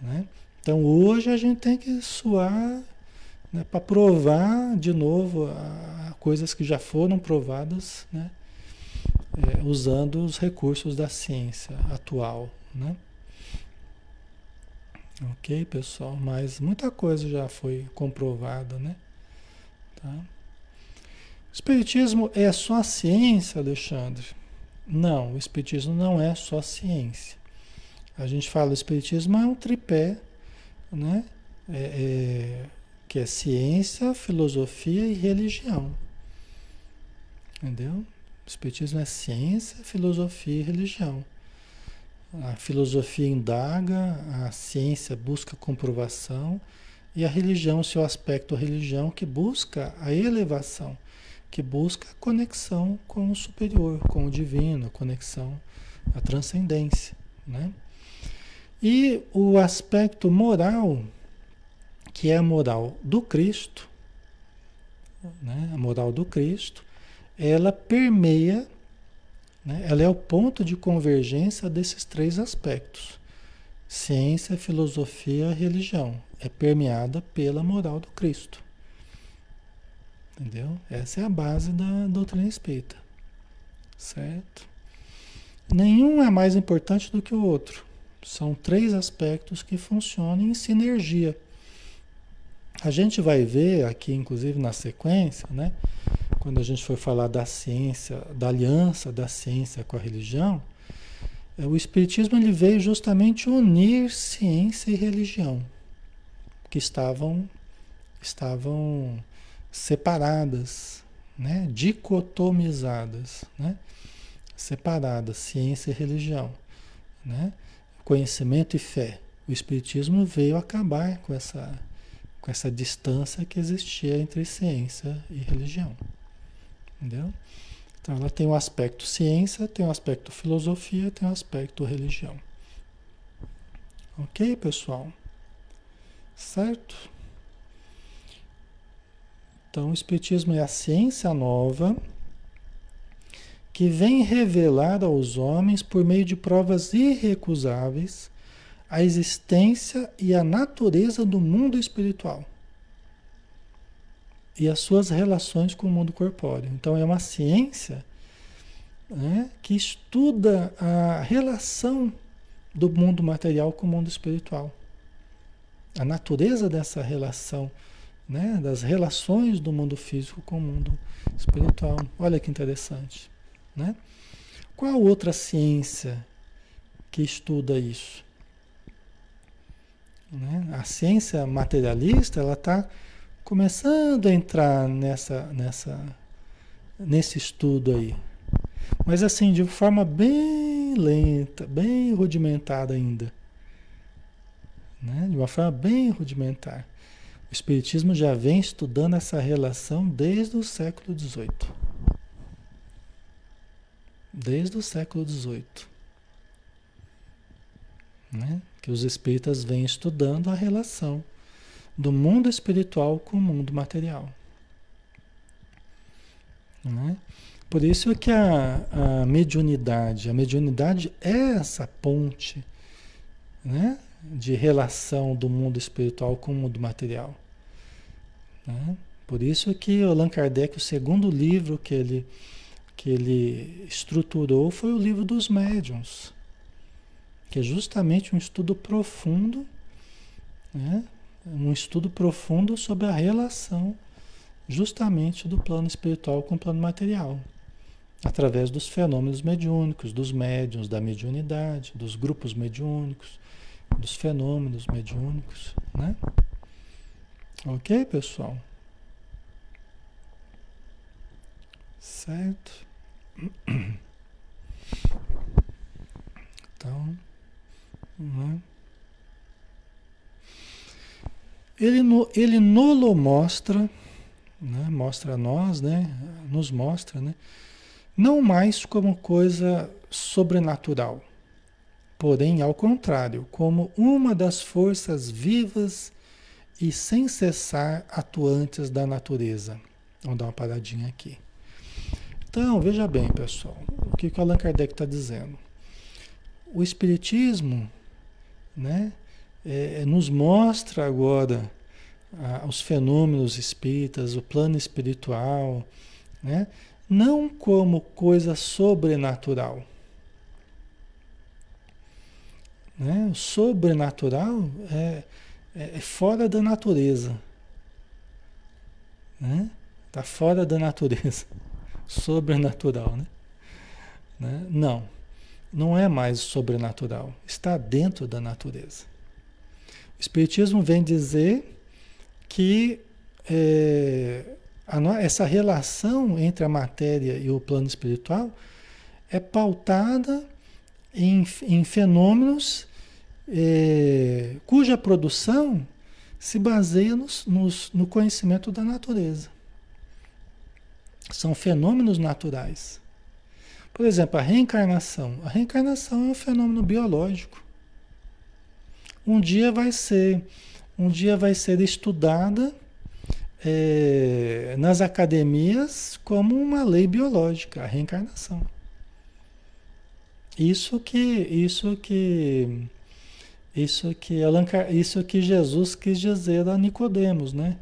né? Então hoje a gente tem que suar né, para provar de novo a, a coisas que já foram provadas, né? é, usando os recursos da ciência atual, né? Ok, pessoal? Mas muita coisa já foi comprovada, né? Tá? Espiritismo é só ciência, Alexandre? Não, o Espiritismo não é só ciência. A gente fala o Espiritismo é um tripé, né? É, é, que é ciência, filosofia e religião. Entendeu? O Espiritismo é ciência, filosofia e religião. A filosofia indaga, a ciência busca comprovação e a religião, seu aspecto religião, que busca a elevação, que busca a conexão com o superior, com o divino, a conexão, a transcendência. Né? E o aspecto moral, que é a moral do Cristo, né? a moral do Cristo, ela permeia, né? ela é o ponto de convergência desses três aspectos: ciência, filosofia, religião. É permeada pela moral do Cristo. Entendeu? Essa é a base da doutrina espírita. Certo? Nenhum é mais importante do que o outro. São três aspectos que funcionam em sinergia. A gente vai ver aqui, inclusive na sequência, né? quando a gente for falar da ciência, da aliança da ciência com a religião, é, o Espiritismo ele veio justamente unir ciência e religião, que estavam, estavam separadas, né? dicotomizadas, né? separadas, ciência e religião, né? Conhecimento e fé. O Espiritismo veio acabar com essa, com essa distância que existia entre ciência e religião. Entendeu? Então ela tem o um aspecto ciência, tem o um aspecto filosofia, tem o um aspecto religião. Ok, pessoal? Certo? Então o Espiritismo é a ciência nova que vem revelar aos homens, por meio de provas irrecusáveis, a existência e a natureza do mundo espiritual e as suas relações com o mundo corpóreo. Então é uma ciência né, que estuda a relação do mundo material com o mundo espiritual. A natureza dessa relação, né, das relações do mundo físico com o mundo espiritual. Olha que interessante. Né? Qual outra ciência que estuda isso? Né? A ciência materialista ela está começando a entrar nessa, nessa, nesse estudo aí. Mas assim, de forma bem lenta, bem rudimentada ainda. Né? De uma forma bem rudimentar. O Espiritismo já vem estudando essa relação desde o século XVIII. Desde o século XVIII. Né? Que os espíritas vêm estudando a relação do mundo espiritual com o mundo material. Né? Por isso que a, a mediunidade, a mediunidade é essa ponte né? de relação do mundo espiritual com o mundo material. Né? Por isso que Allan Kardec, o segundo livro que ele, que ele estruturou foi o livro dos médiuns, que é justamente um estudo profundo, né? um estudo profundo sobre a relação justamente do plano espiritual com o plano material, através dos fenômenos mediúnicos, dos médiuns, da mediunidade, dos grupos mediúnicos, dos fenômenos mediúnicos, né? Ok, pessoal? Certo? Então, né? ele, no, ele nolo mostra, né? mostra a nós, né? nos mostra, né? não mais como coisa sobrenatural, porém, ao contrário, como uma das forças vivas e sem cessar atuantes da natureza. Vamos dar uma paradinha aqui. Então, veja bem, pessoal, o que, o Allan Kardec está dizendo. O Espiritismo né, é, nos mostra agora os fenômenos espíritas, o plano espiritual, né, não como coisa sobrenatural. Né? O sobrenatural é, é, é fora da natureza. Né? Está fora da natureza. Sobrenatural, né? né? Não, não é mais sobrenatural. Está dentro da natureza. O Espiritismo vem dizer que é, a, essa relação entre a matéria e o plano espiritual é pautada em, em fenômenos é, cuja produção se baseia nos, nos, no conhecimento da natureza. São fenômenos naturais. Por exemplo, a reencarnação. A reencarnação é um fenômeno biológico. Um dia vai ser, um dia vai ser estudada é, nas academias como uma lei biológica, a reencarnação. Isso que, isso que isso que, isso que Jesus quis dizer a Nicodemos, né?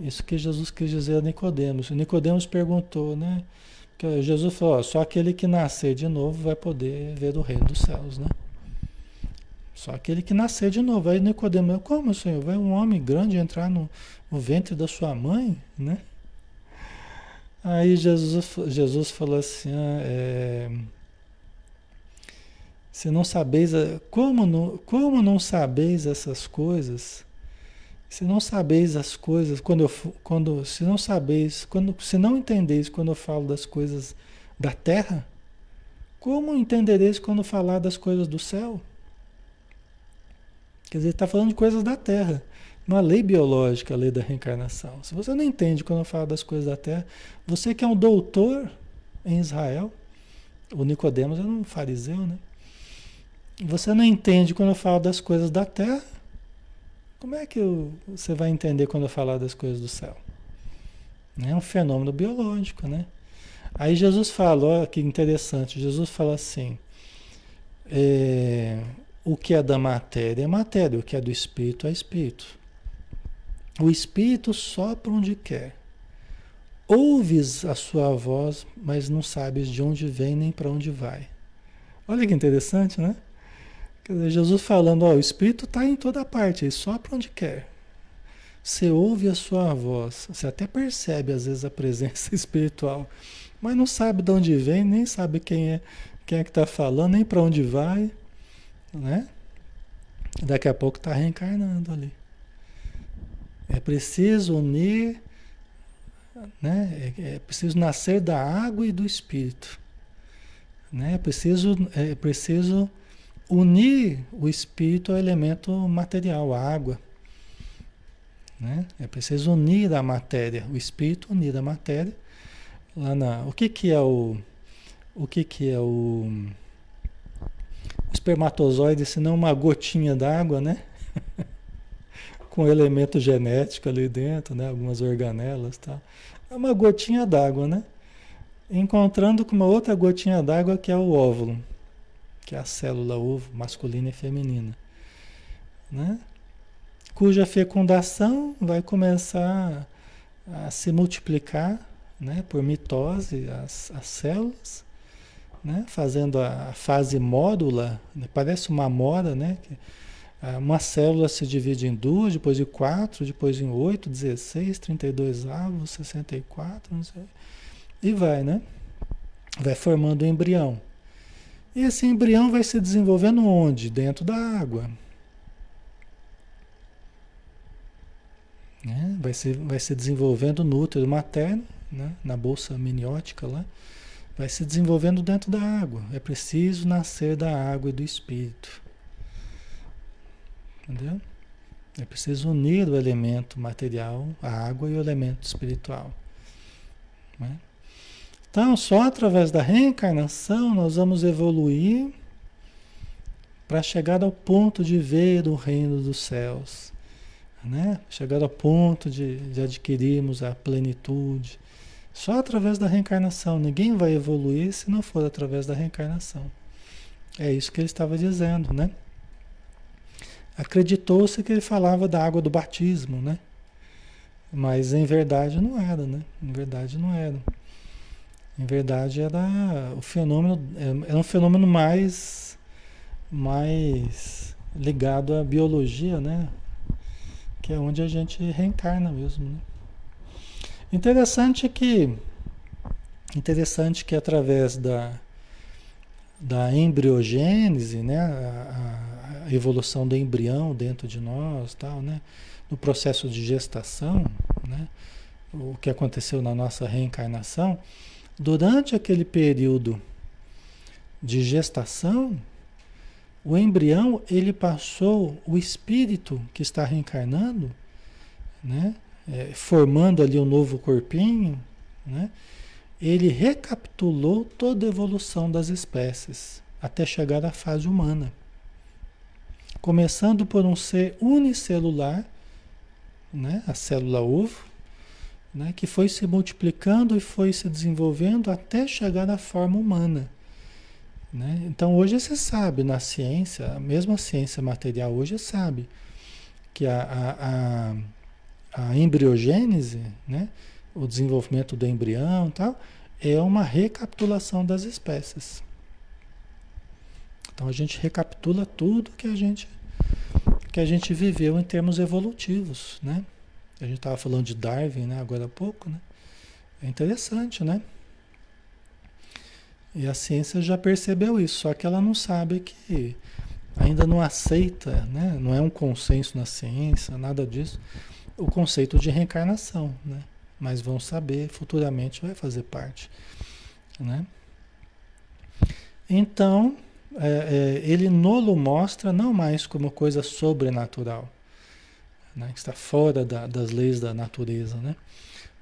Isso que Jesus quis dizer a Nicodemos. Nicodemos perguntou, né? Jesus falou, ó, só aquele que nascer de novo vai poder ver o reino dos céus, né? Só aquele que nascer de novo. Aí Nicodemos, como Senhor? Vai um homem grande entrar no, no ventre da sua mãe, né? Aí Jesus, Jesus falou assim, ah, é, se não sabeis, como não, como não sabeis essas coisas? Se não sabeis as coisas, quando eu, quando, se não sabeis, quando, se não entendeis quando eu falo das coisas da terra, como entendereis quando falar das coisas do céu? Quer dizer, está falando de coisas da terra, uma lei biológica, a lei da reencarnação. Se você não entende quando eu falo das coisas da terra, você que é um doutor em Israel, o Nicodemos era um fariseu, né? Você não entende quando eu falo das coisas da terra, como é que eu, você vai entender quando eu falar das coisas do céu? É um fenômeno biológico, né? Aí Jesus fala, olha que interessante, Jesus fala assim, é, o que é da matéria é matéria, o que é do espírito é espírito. O espírito sopra onde quer. Ouves a sua voz, mas não sabes de onde vem nem para onde vai. Olha que interessante, né? Dizer, Jesus falando, ó, o Espírito está em toda parte, ele sopra onde quer. Você ouve a sua voz, você até percebe às vezes a presença espiritual, mas não sabe de onde vem, nem sabe quem é, quem é que está falando, nem para onde vai, né? Daqui a pouco está reencarnando ali. É preciso unir Né? É, é preciso nascer da água e do espírito. Né? É preciso, é preciso unir o espírito ao elemento material, a água. Né? É preciso unir a matéria, o espírito unir a matéria. Lá na, o que, que é o, o que, que é o, o espermatozoide, se não uma gotinha d'água, né? Com elemento genético ali dentro, né? Algumas organelas, tá? É uma gotinha d'água, né? Encontrando com uma outra gotinha d'água que é o óvulo, que é a célula ovo masculina e feminina, né? cuja fecundação vai começar a se multiplicar né, por mitose as, as células, né, fazendo a fase módula, né, parece uma mora, né, que, uma célula se divide em duas, depois de quatro, depois em oito, 16, 32 avos, 64, não sei, e vai, né? Vai formando o embrião. Esse embrião vai se desenvolvendo onde? Dentro da água. Né? Vai, se, vai se desenvolvendo no útero materno, né? na bolsa amniótica lá, vai se desenvolvendo dentro da água. É preciso nascer da água e do espírito. Entendeu? É preciso unir o elemento material, a água, e o elemento espiritual. Né? Então, só através da reencarnação nós vamos evoluir para chegar ao ponto de ver o reino dos céus né? Chegar ao ponto de, de adquirirmos a plenitude. Só através da reencarnação. Ninguém vai evoluir se não for através da reencarnação. É isso que ele estava dizendo, né? Acreditou-se que ele falava da água do batismo, né? Mas em verdade não era, né? Em verdade não era. Em verdade era o fenômeno, era um fenômeno mais, mais ligado à biologia, né? que é onde a gente reencarna mesmo. Né? Interessante que interessante que através da, da embriogênese, né, a, a, evolução do embrião dentro de nós, tal, né, no processo de gestação, né, o que aconteceu na nossa reencarnação, durante aquele período de gestação, o embrião, ele passou, o espírito que está reencarnando, né? É, formando ali um novo corpinho, né? ele recapitulou toda a evolução das espécies até chegar à fase humana. Começando por um ser unicelular, né? a célula ovo, né? que foi se multiplicando e foi se desenvolvendo até chegar à forma humana. Né? Então hoje você sabe na ciência, a mesma ciência material hoje sabe que a, a, a, a embriogênese, né? o desenvolvimento do embrião tal, é uma recapitulação das espécies. Então a gente recapitula tudo que a gente que a gente viveu em termos evolutivos, né? A gente estava falando de Darwin, né, agora há pouco, né? É interessante, né? E a ciência já percebeu isso, só que ela não sabe que ainda não aceita, né? não é um consenso na ciência, nada disso, o conceito de reencarnação, né? Mas vão saber, futuramente vai fazer parte, né? Então, é, é, ele nolo mostra não mais como coisa sobrenatural, né? que está fora da, das leis da natureza, né?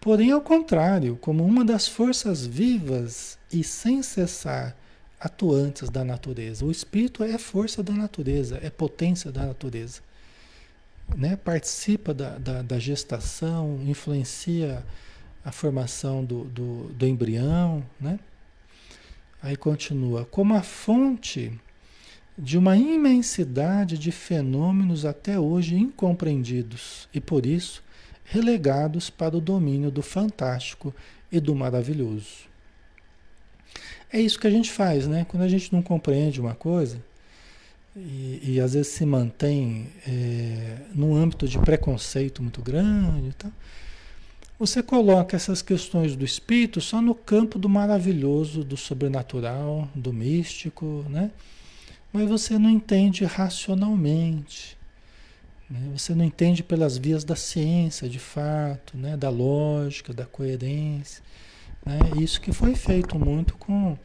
Porém, ao contrário, como uma das forças vivas e sem cessar atuantes da natureza. O espírito é força da natureza, é potência da natureza. Né? Participa da, da, da gestação, influencia a formação do, do, do embrião. Né? Aí continua, como a fonte de uma imensidade de fenômenos até hoje incompreendidos e por isso relegados para o domínio do fantástico e do maravilhoso. É isso que a gente faz, né? Quando a gente não compreende uma coisa e, e às vezes se mantém é, num âmbito de preconceito muito grande e tal, você coloca essas questões do espírito só no campo do maravilhoso, do sobrenatural, do místico, né? Mas você não entende racionalmente. Né? Você não entende pelas vias da ciência, de fato, né? da lógica, da coerência. Né? Isso que foi feito muito com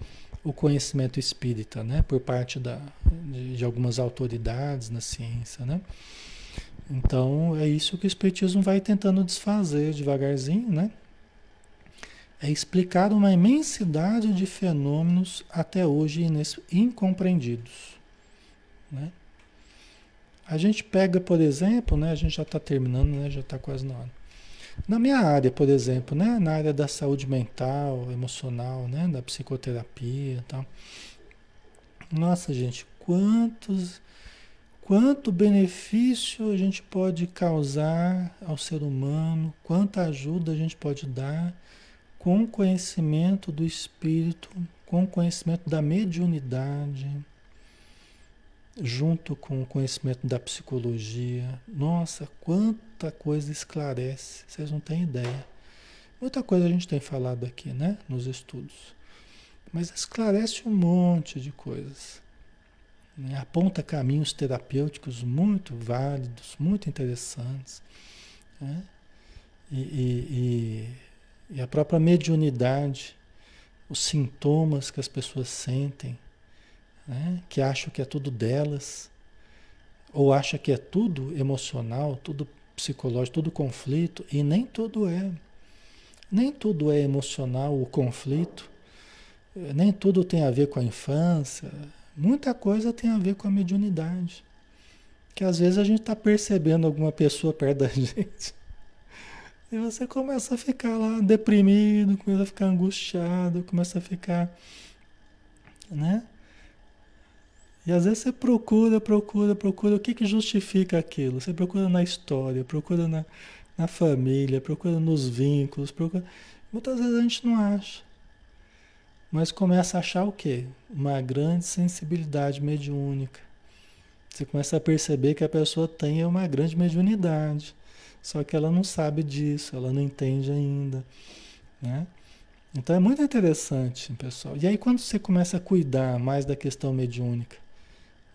o conhecimento espírita, né? por parte da, de, de algumas autoridades na ciência. Né? Então é isso que o Espiritismo vai tentando desfazer devagarzinho, né? É explicar uma imensidade de fenômenos até hoje incompreendidos. Né? A gente pega, por exemplo, né, a gente já está terminando, né, já está quase na hora. Na minha área, por exemplo, né, na área da saúde mental, emocional, né, da psicoterapia e tal. Nossa, gente, quantos, quanto benefício a gente pode causar ao ser humano, quanta ajuda a gente pode dar com o conhecimento do espírito, com o conhecimento da mediunidade junto com o conhecimento da psicologia. Nossa, quanta coisa esclarece, vocês não têm ideia. Muita coisa a gente tem falado aqui, né, nos estudos. Mas esclarece um monte de coisas. Né? Aponta caminhos terapêuticos muito válidos, muito interessantes. Né? E, e, e, e a própria mediunidade, os sintomas que as pessoas sentem, né? que acham que é tudo delas, ou acha que é tudo emocional, tudo psicológico, tudo conflito, e nem tudo é. Nem tudo é emocional, o conflito, nem tudo tem a ver com a infância, muita coisa tem a ver com a mediunidade. Que às vezes a gente está percebendo alguma pessoa perto da gente. E você começa a ficar lá deprimido, começa a ficar angustiado, começa a ficar, né? E às vezes você procura, procura, procura o que, que justifica aquilo. Você procura na história, procura na, na família, procura nos vínculos, procura. Muitas vezes a gente não acha. Mas começa a achar o quê? Uma grande sensibilidade mediúnica. Você começa a perceber que a pessoa tem uma grande mediunidade. Só que ela não sabe disso, ela não entende ainda. Né? Então é muito interessante, pessoal. E aí quando você começa a cuidar mais da questão mediúnica,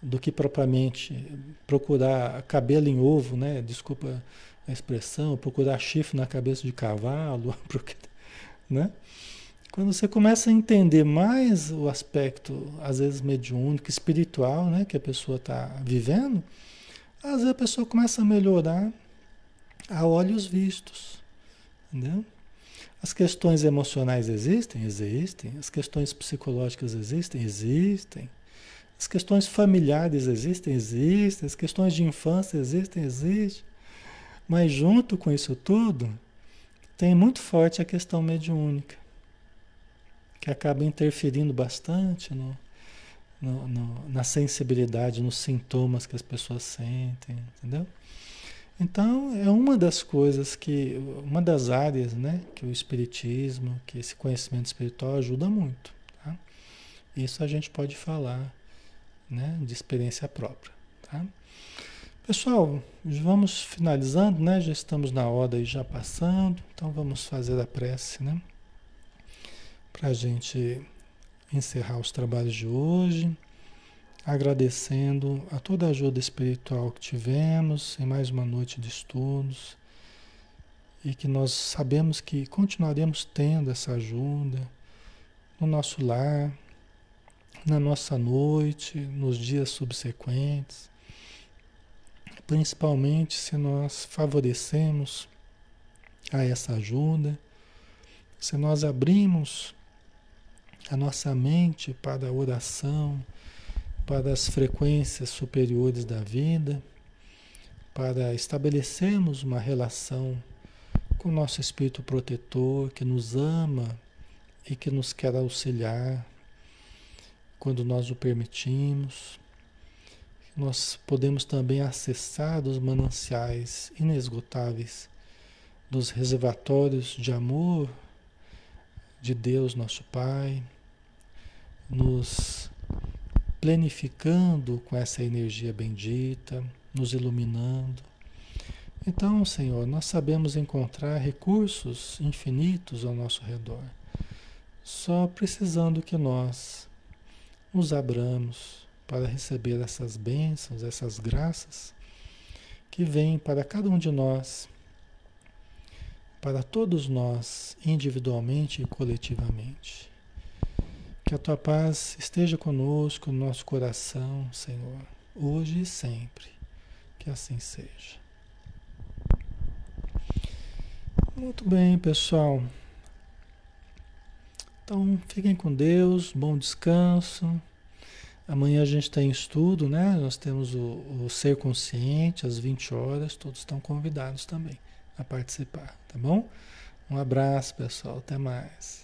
do que propriamente procurar cabelo em ovo, né? Desculpa a expressão, procurar chifre na cabeça de cavalo, né? Quando você começa a entender mais o aspecto, às vezes mediúnico, espiritual, né, que a pessoa está vivendo, às vezes a pessoa começa a melhorar a olhos vistos, entendeu? As questões emocionais existem? Existem. As questões psicológicas existem? Existem. As questões familiares existem? Existem. As questões de infância existem? Existem. Mas junto com isso tudo, tem muito forte a questão mediúnica, que acaba interferindo bastante no, no, no, na sensibilidade, nos sintomas que as pessoas sentem, entendeu? Então, é uma das coisas que, uma das áreas, né, que o espiritismo, que esse conhecimento espiritual ajuda muito, tá? Isso a gente pode falar né, de experiência própria. Tá? Pessoal, vamos finalizando, né? Já estamos na hora e já passando, então vamos fazer a prece, né? Para a gente encerrar os trabalhos de hoje, agradecendo a toda a ajuda espiritual que tivemos em mais uma noite de estudos e que nós sabemos que continuaremos tendo essa ajuda no nosso lar, na nossa noite, nos dias subsequentes, principalmente se nós favorecemos a essa ajuda, se nós abrimos a nossa mente para a oração, para as frequências superiores da vida, para estabelecermos uma relação com o nosso espírito protetor que nos ama e que nos quer auxiliar quando nós o permitimos. Nós podemos também acessar os mananciais inesgotáveis dos reservatórios de amor de Deus, nosso Pai, nos plenificando com essa energia bendita, nos iluminando. Então, Senhor, nós sabemos encontrar recursos infinitos ao nosso redor, só precisando que nós nos abramos para receber essas bênçãos, essas graças que vem para cada um de nós, para todos nós, individualmente e coletivamente. Que a tua paz esteja conosco no nosso coração, Senhor, hoje e sempre. Que assim seja. Muito bem, pessoal. Então, fiquem com Deus, bom descanso. Amanhã a gente tem estudo, né? Nós temos o, o Ser Consciente às 20 horas, todos estão convidados também a participar, tá bom? Um abraço, pessoal, até mais.